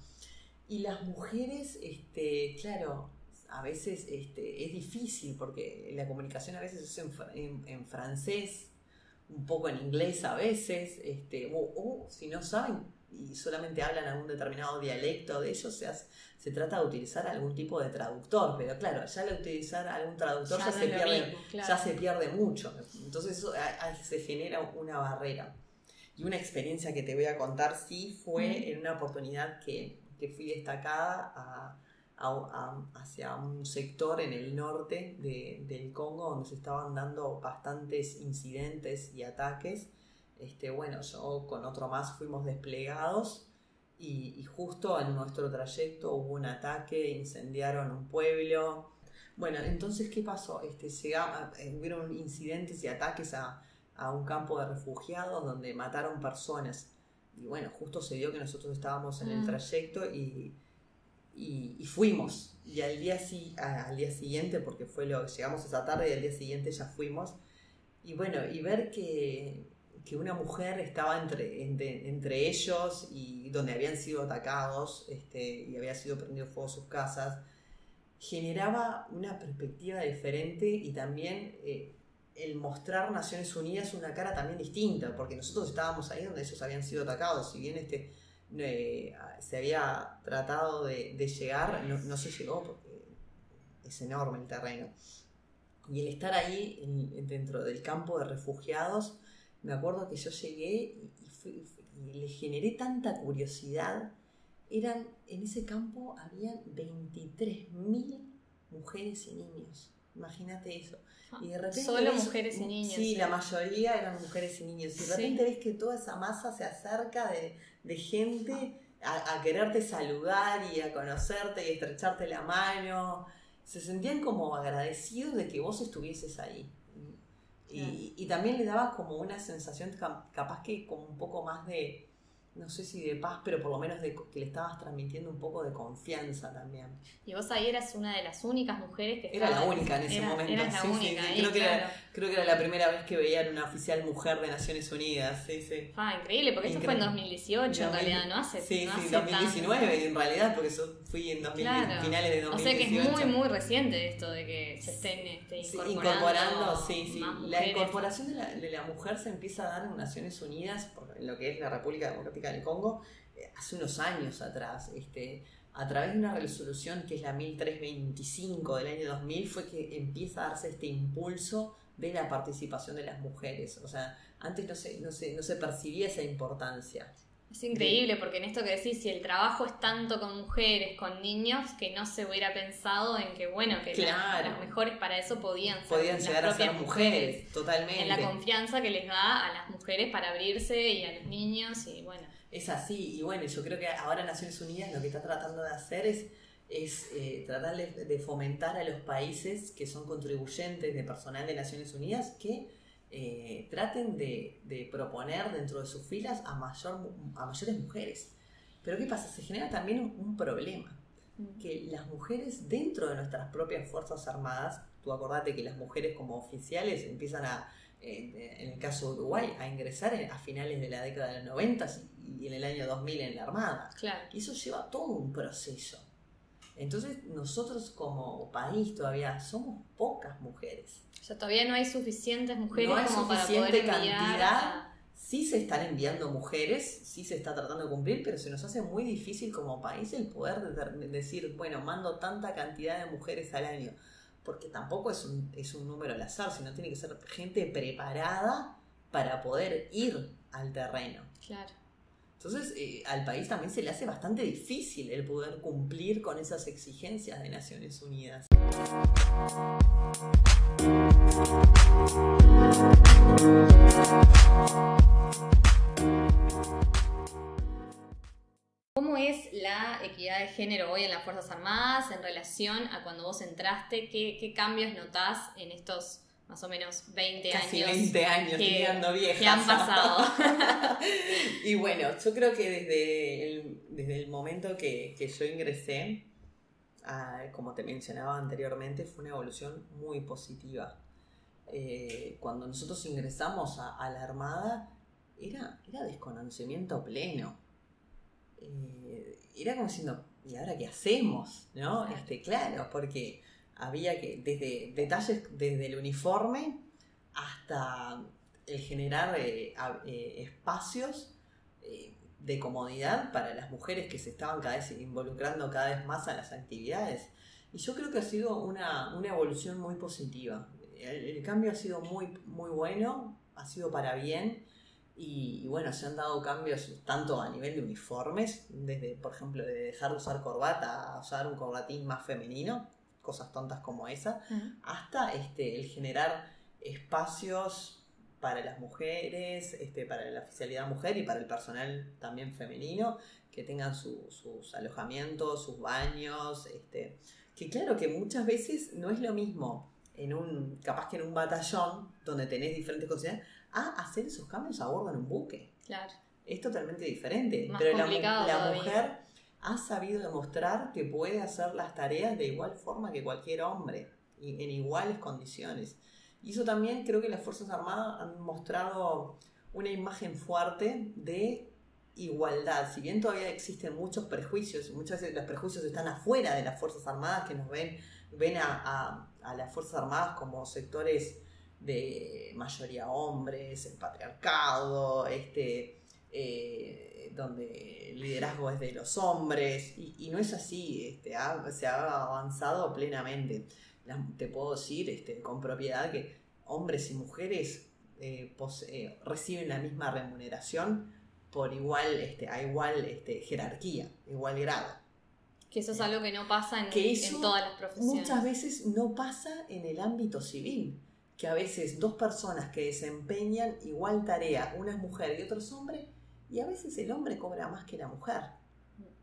Y las mujeres, este, claro, a veces este, es difícil porque la comunicación a veces es en, en, francés, un poco en inglés a veces, este, o si no saben y solamente hablan algún determinado dialecto de ellos, se, se trata de utilizar algún tipo de traductor, pero claro, ya al utilizar algún traductor ya, se, pierde, ya se pierde mucho. Entonces eso se genera una barrera. Y una experiencia que te voy a contar sí fue en una oportunidad que, que fui destacada a, hacia un sector en el norte de, del Congo donde se estaban dando bastantes incidentes y ataques este, bueno, yo con otro más fuimos desplegados y, justo en nuestro trayecto hubo un ataque, incendiaron un pueblo. Bueno, entonces, ¿qué pasó? Este, llegaba, eh, hubieron incidentes y ataques a, un campo de refugiados donde mataron personas. Y bueno, justo se dio que nosotros estábamos en el mm. trayecto y, y, fuimos. Y al día, al día siguiente, porque fue lo llegamos esa tarde y al día siguiente ya fuimos. Y bueno, y ver que que una mujer estaba entre, entre, ellos y donde habían sido atacados este, y había sido prendido fuego sus casas, generaba una perspectiva diferente y también eh, el mostrar Naciones Unidas una cara también distinta, porque nosotros estábamos ahí donde ellos habían sido atacados, si bien este, eh, se había tratado de, llegar, no, se llegó porque es enorme el terreno. Y el estar ahí dentro del campo de refugiados, me acuerdo que yo llegué y, le generé tanta curiosidad. Eran, en ese campo habían 23.000 mujeres y niños. Imagínate eso.
Y de repente Solo mujeres y niños.
Sí, la mayoría eran mujeres y niños. Y de repente ves que toda esa masa se acerca de, gente a, quererte saludar y a conocerte y estrecharte la mano. Se sentían como agradecidos de que vos estuvieses ahí. Y, y también le dabas como una sensación capaz que como un poco más de, no sé si de paz, pero por lo menos de que le estabas transmitiendo un poco de confianza también.
Y vos ahí eras una de las únicas mujeres que
Era la única en ese momento.
Eras la única.
creo, que era, creo que era la primera vez que veían una oficial mujer de Naciones Unidas. Sí, sí.
Ah, increíble, porque esto fue en 2018 en realidad, ¿no? Hace,
sí,
no
sí, 2019 en realidad, porque yo fui en finales de 2018. O sea
que es muy, muy reciente esto de que se estén este, incorporando. incorporando,
sí, sí. La incorporación de la, de la, mujer se empieza a dar en Naciones Unidas, en lo que es la República Democrática del Congo, eh, hace unos años atrás. Este, a través de una resolución que es la 1325 del año 2000, fue que empieza a darse este impulso de la participación de las mujeres. O sea, antes no se, no se, no se percibía esa importancia.
Es increíble porque en esto que decís, si el trabajo es tanto con mujeres, con niños, que no se hubiera pensado en que, bueno, que las, mejores para eso podían ser,
podían llegar a ser mujeres, totalmente.
En la confianza que les da a las mujeres para abrirse y a los niños y bueno.
Es así, y bueno, yo creo que ahora Naciones Unidas lo que está tratando de hacer es, es eh, tratar de fomentar a los países que son contribuyentes de personal de Naciones Unidas que eh, traten de, proponer dentro de sus filas a, mayor, a mayores mujeres. Pero ¿qué pasa? Se genera también un, problema, mm. que las mujeres dentro de nuestras propias Fuerzas Armadas, tú acordate que las mujeres como oficiales empiezan a, en el caso de Uruguay, a ingresar a finales de la década de los 90 y en el año 2000 en la Armada. Y eso lleva todo un proceso. Entonces nosotros como país todavía somos pocas mujeres.
O sea, todavía no hay suficientes mujeres
no hay
como
suficiente para poder cantidad. Sí se están enviando mujeres, sí se está tratando de cumplir, pero se nos hace muy difícil como país el poder decir, bueno, mando tanta cantidad de mujeres al año. Porque tampoco es un, es un número al azar, sino tiene que ser gente preparada para poder ir al terreno.
Claro.
Entonces, eh, al país también se le hace bastante difícil el poder cumplir con esas exigencias de Naciones Unidas.
¿Cómo es la equidad de género hoy en las Fuerzas Armadas en relación a cuando vos entraste? ¿Qué, qué cambios notás en estos más o menos 20
Casi
años.
20 años, que,
han pasado.
y bueno, yo creo que desde el, desde el momento que, yo ingresé, como te mencionaba anteriormente, fue una evolución muy positiva. Eh, cuando nosotros ingresamos a, la Armada, era, era desconocimiento pleno. Eh, era como diciendo, ¿y ahora qué hacemos? ¿No? Este, claro, porque había que, desde detalles desde el uniforme hasta el generar eh, eh, espacios eh, de comodidad para las mujeres que se estaban cada vez involucrando cada vez más a las actividades. Y yo creo que ha sido una, evolución muy positiva. El, cambio ha sido muy, muy bueno, ha sido para bien. Y, y, bueno, se han dado cambios tanto a nivel de uniformes, desde, por ejemplo, de dejar de usar corbata a usar un corbatín más femenino, cosas tontas como esa, hasta este, el generar espacios para las mujeres, este, para la oficialidad mujer y para el personal también femenino, que tengan sus alojamientos, sus baños, este, que claro que muchas veces no es lo mismo en un, capaz que en un batallón donde tenés diferentes cosas, a hacer esos cambios a bordo en un buque.
Claro.
Es totalmente diferente. pero la, la mujer ha sabido demostrar que puede hacer las tareas de igual forma que cualquier hombre, y en iguales condiciones. Y eso también creo que las Fuerzas Armadas han mostrado una imagen fuerte de igualdad. Si bien todavía existen muchos prejuicios, muchas veces los prejuicios están afuera de las Fuerzas Armadas que nos ven, ven a, las Fuerzas Armadas como sectores de mayoría hombres, el patriarcado, este, eh, donde el liderazgo es de los hombres, y, no es así, este, se ha avanzado plenamente. te puedo decir este, con propiedad que hombres y mujeres eh, eh, reciben la misma remuneración por igual, este, a igual este, jerarquía, igual grado.
Que eso es algo que no pasa en, en todas las profesiones.
Muchas veces no pasa en el ámbito civil, que a veces dos personas que desempeñan igual tarea, una es mujer y otro es hombre, y a veces el hombre cobra más que la mujer.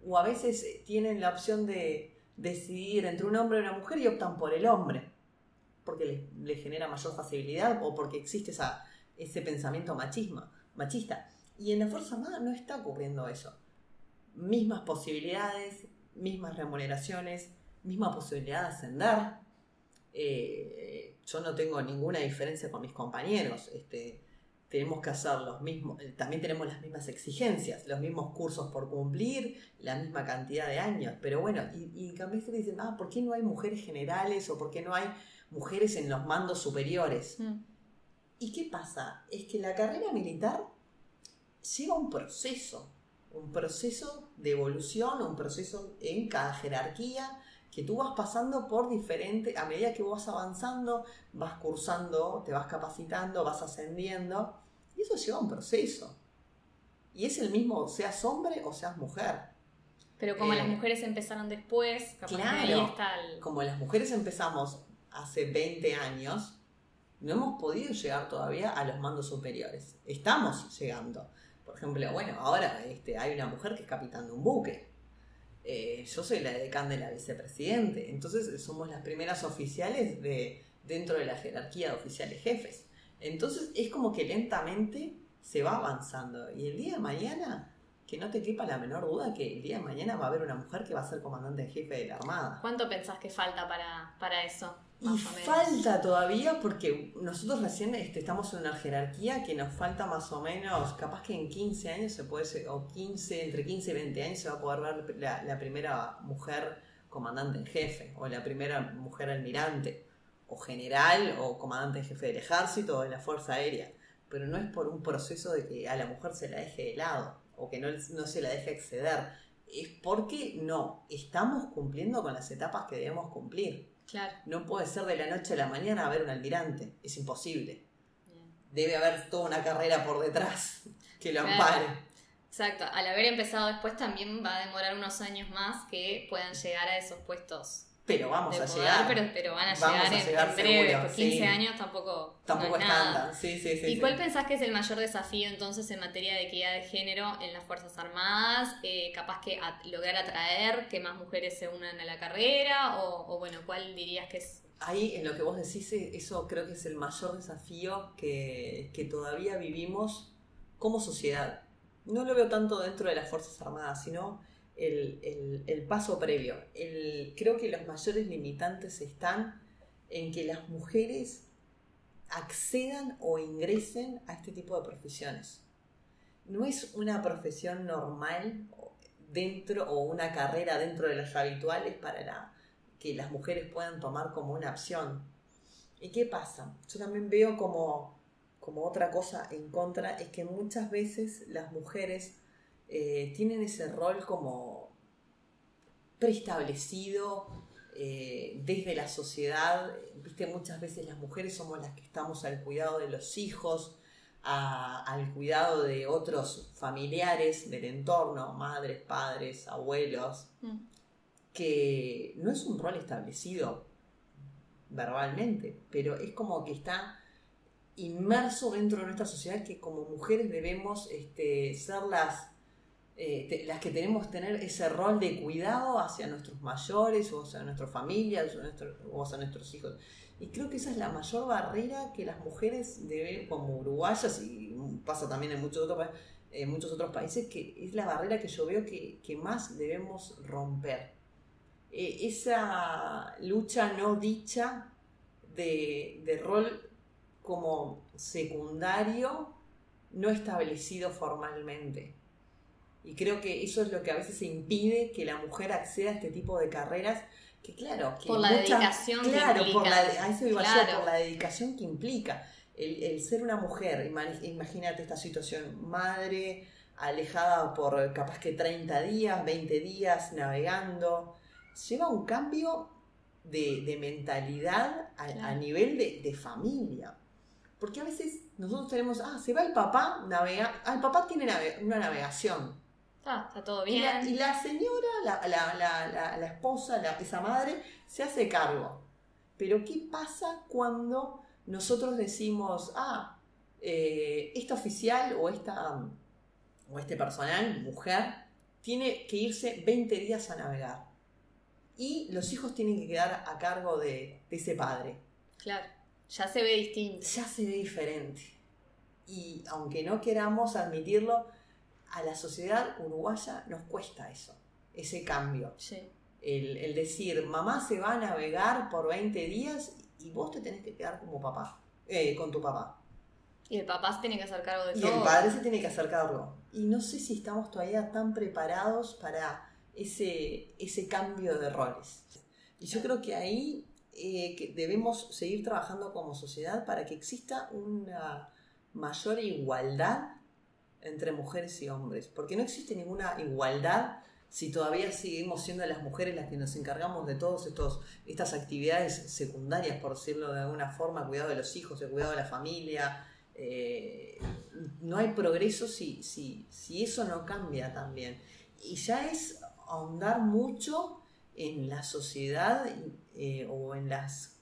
O a veces tienen la opción de decidir entre un hombre y una mujer y optan por el hombre, porque le, genera mayor facilidad o porque existe esa, ese pensamiento machismo, machista. Y en la Fuerza Armada no está ocurriendo eso. Mismas posibilidades, mismas remuneraciones, misma posibilidad de ascender. Eh, yo no tengo ninguna diferencia con mis compañeros. Este, tenemos que hacer los mismos, eh, también tenemos las mismas exigencias, los mismos cursos por cumplir, la misma cantidad de años. Pero bueno, y, y en dicen, ah, ¿por qué no hay mujeres generales o por qué no hay mujeres en los mandos superiores? Mm. ¿Y qué pasa? Es que la carrera militar lleva un proceso, un proceso de evolución, un proceso en cada jerarquía que tú vas pasando por diferentes, a medida que vas avanzando, vas cursando, te vas capacitando, vas ascendiendo, y eso lleva un proceso. Y es el mismo, seas hombre o seas mujer.
Pero como las eh, mujeres empezaron después,
claro, como las mujeres empezamos hace 20 años, no hemos podido llegar todavía a los mandos superiores. Estamos llegando. Por ejemplo, bueno, ahora este, hay una mujer que es capitán de un buque. Eh, yo soy la decán de la vicepresidente. Entonces somos las primeras oficiales de, dentro de la jerarquía de oficiales jefes. Entonces es como que lentamente se va avanzando. Y el día de mañana, que no te quepa la menor duda que el día de mañana va a haber una mujer que va a ser comandante jefe de la Armada.
¿Cuánto pensás que falta para, para eso?
Y falta todavía porque nosotros recién este, estamos en una jerarquía que nos falta más o menos, capaz que en 15 años se puede, o 15, entre 15 y 20 años se va a poder ver la, primera mujer comandante en jefe, o la primera mujer almirante, o general, o comandante en jefe del ejército o de la Fuerza Aérea. Pero no es por un proceso de que a la mujer se la deje de lado, o que no, no se la deje acceder. Es porque no, estamos cumpliendo con las etapas que debemos cumplir. No puede ser de la noche a la mañana haber un almirante, es imposible. Debe haber toda una carrera por detrás que lo ampare.
Exacto, al haber empezado después también va a demorar unos años más que puedan llegar a esos puestos
pero vamos a llegar.
Pero, van a llegar, en, breve, 15 años tampoco.
Tampoco es, nada. Sí, sí, sí,
¿Y cuál pensás que es el mayor desafío entonces en materia de equidad de género en las Fuerzas Armadas? Eh, ¿Capaz que lograr atraer que más mujeres se unan a la carrera? O, bueno, ¿cuál dirías que es
ahí en lo que vos decís, eh, eso creo que es el mayor desafío que, que, todavía vivimos como sociedad. No lo veo tanto dentro de las Fuerzas Armadas, sino el, paso previo. creo que los mayores limitantes están en que las mujeres accedan o ingresen a este tipo de profesiones. No es una profesión normal dentro o una carrera dentro de las habituales para la, que las mujeres puedan tomar como una opción. ¿Y qué pasa? Yo también veo como, como otra cosa en contra, es que muchas veces las mujeres eh, tienen ese rol como preestablecido eh, desde la sociedad. Viste, muchas veces las mujeres somos las que estamos al cuidado de los hijos, al cuidado de otros familiares del entorno, madres, padres, abuelos, mm. que no es un rol establecido verbalmente, pero es como que está inmerso dentro de nuestra sociedad que como mujeres debemos este, ser las eh, las que tenemos que tener ese rol de cuidado hacia nuestros mayores o hacia nuestras familias o, hacia nuestros hijos. Y creo que esa es la mayor barrera que las mujeres deben, como uruguayas, y pasa también en muchos otros, en muchos otros países, que es la barrera que yo veo que, más debemos romper. Eh, esa lucha no dicha de, de rol como secundario no establecido formalmente. Y creo que eso es lo que a veces impide que la mujer acceda a este tipo de carreras que claro, que
por la dedicación
claro,
que
por la, a eso iba por la dedicación que implica. El, ser una mujer, imagínate esta situación, madre, alejada por capaz que 30 días, 20 días navegando, lleva un cambio de, mentalidad a, nivel de, familia. Porque a veces nosotros tenemos, ah, se va el papá, navega, ah, el papá tiene una navegación,
está todo bien.
Y la, señora, la, esposa, esa madre, se hace cargo. Pero ¿qué pasa cuando nosotros decimos, ah, eh, esta oficial o, esta, o este personal, mujer, tiene que irse 20 días a navegar? Y los hijos tienen que quedar a cargo de, de ese padre.
Claro, ya se ve distinto.
Ya se ve diferente. Y aunque no queramos admitirlo, a la sociedad uruguaya nos cuesta eso, ese cambio. El, decir, mamá se va a navegar por 20 días y vos te tenés que quedar como papá, eh, con tu papá.
Y el papá se tiene que hacer cargo de
todo. Y el padre se tiene que hacer cargo. Y no sé si estamos todavía tan preparados para ese, ese cambio de roles. Y yo creo que ahí eh, debemos seguir trabajando como sociedad para que exista una mayor igualdad entre mujeres y hombres, porque no existe ninguna igualdad si todavía seguimos siendo las mujeres las que nos encargamos de todas estas actividades secundarias, por decirlo de alguna forma, cuidado de los hijos, el cuidado de la familia. Eh, no hay progreso si, si, si eso no cambia también. Y ya es ahondar mucho en la sociedad eh, o en las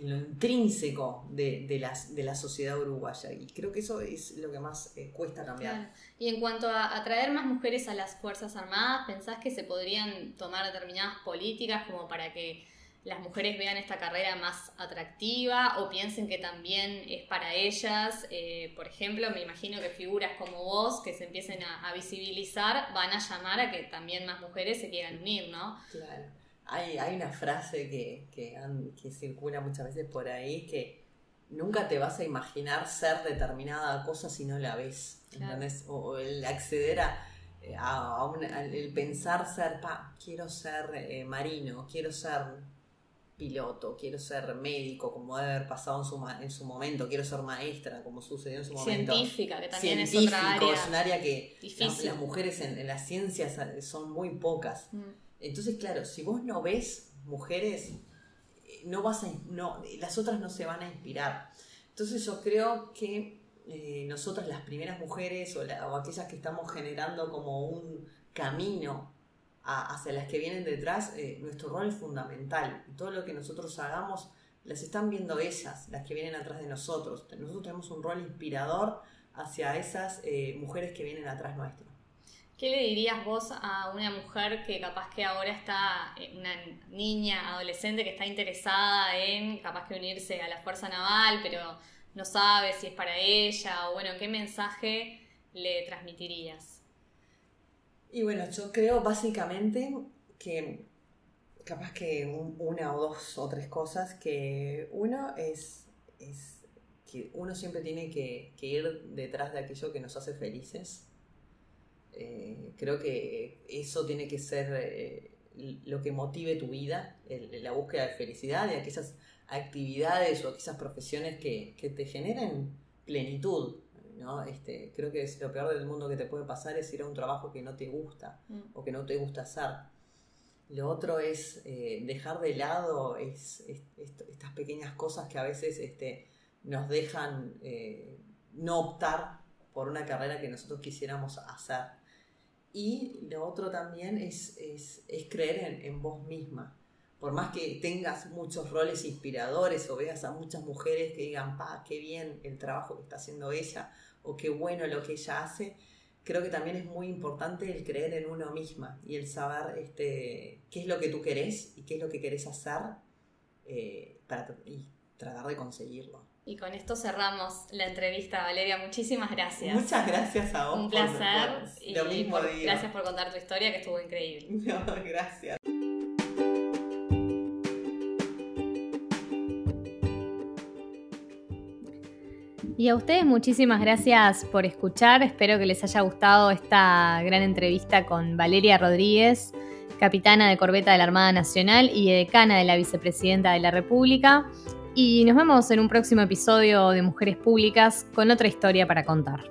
en lo intrínseco de, las, de la sociedad uruguaya. Y creo que eso es lo que más eh, cuesta cambiar.
Y en cuanto a atraer más mujeres a las Fuerzas Armadas, ¿pensás que se podrían tomar determinadas políticas como para que las mujeres vean esta carrera más atractiva o piensen que también es para ellas? Eh, por ejemplo, me imagino que figuras como vos, que se empiecen a, a visibilizar, van a llamar a que también más mujeres se quieran unir, ¿no?
Claro. Hay, hay una frase que, que, circula muchas veces por ahí que nunca te vas a imaginar ser determinada cosa si no la ves. O, el acceder a, a, el pensar ser, pa, quiero ser eh, marino, quiero ser piloto, quiero ser médico, como debe haber pasado en su, en su momento, quiero ser maestra, como sucedió en su momento.
Científica, que también es otra área.
Es un área que las, mujeres en, las ciencias son muy pocas. Mm. Entonces, claro, si vos no ves mujeres, eh, no vas a, no, las otras no se van a inspirar. Entonces yo creo que eh, nosotras las primeras mujeres o, aquellas que estamos generando como un camino hacia las que vienen detrás, eh, nuestro rol es fundamental. Todo lo que nosotros hagamos, las están viendo ellas, las que vienen atrás de nosotros. Nosotros tenemos un rol inspirador hacia esas mujeres que vienen atrás nuestro.
¿Qué le dirías vos a una mujer que capaz que ahora está, eh, una niña, adolescente que está interesada en capaz que unirse a la Fuerza Naval, pero no sabe si es para ella o bueno, qué mensaje le transmitirías?
Y bueno, yo creo básicamente que capaz que una o dos o tres cosas, que uno es, es que uno siempre tiene que ir detrás de aquello que nos hace felices eh, creo que eso tiene que ser eh, lo que motive tu vida, la búsqueda de felicidad y aquellas actividades o aquellas profesiones que, te generen plenitud. ¿no? Este, creo que es lo peor del mundo que te puede pasar es ir a un trabajo que no te gusta mm. o que no te gusta hacer. Lo otro es eh, dejar de lado estas pequeñas cosas que a veces este, nos dejan no optar por una carrera que nosotros quisiéramos hacer. Y lo otro también es, creer en, vos misma. Por más que tengas muchos roles inspiradores o veas a muchas mujeres que digan, pa, qué bien el trabajo que está haciendo ella o qué bueno lo que ella hace, creo que también es muy importante el creer en uno misma y el saber este, qué es lo que tú querés y qué es lo que querés hacer eh, para, y tratar de conseguirlo.
Y con esto cerramos la entrevista, Valeria. Muchísimas gracias.
Muchas gracias a vos.
Un placer. Lo mismo por. Gracias por contar tu historia, que estuvo increíble.
Gracias.
Y a ustedes muchísimas gracias por escuchar. Espero que les haya gustado esta gran entrevista con Valeria Rodríguez, capitana de corbeta de la Armada Nacional y decana de la Vicepresidenta de la República y nos vemos en un próximo episodio de Mujeres Públicas con otra historia para contar.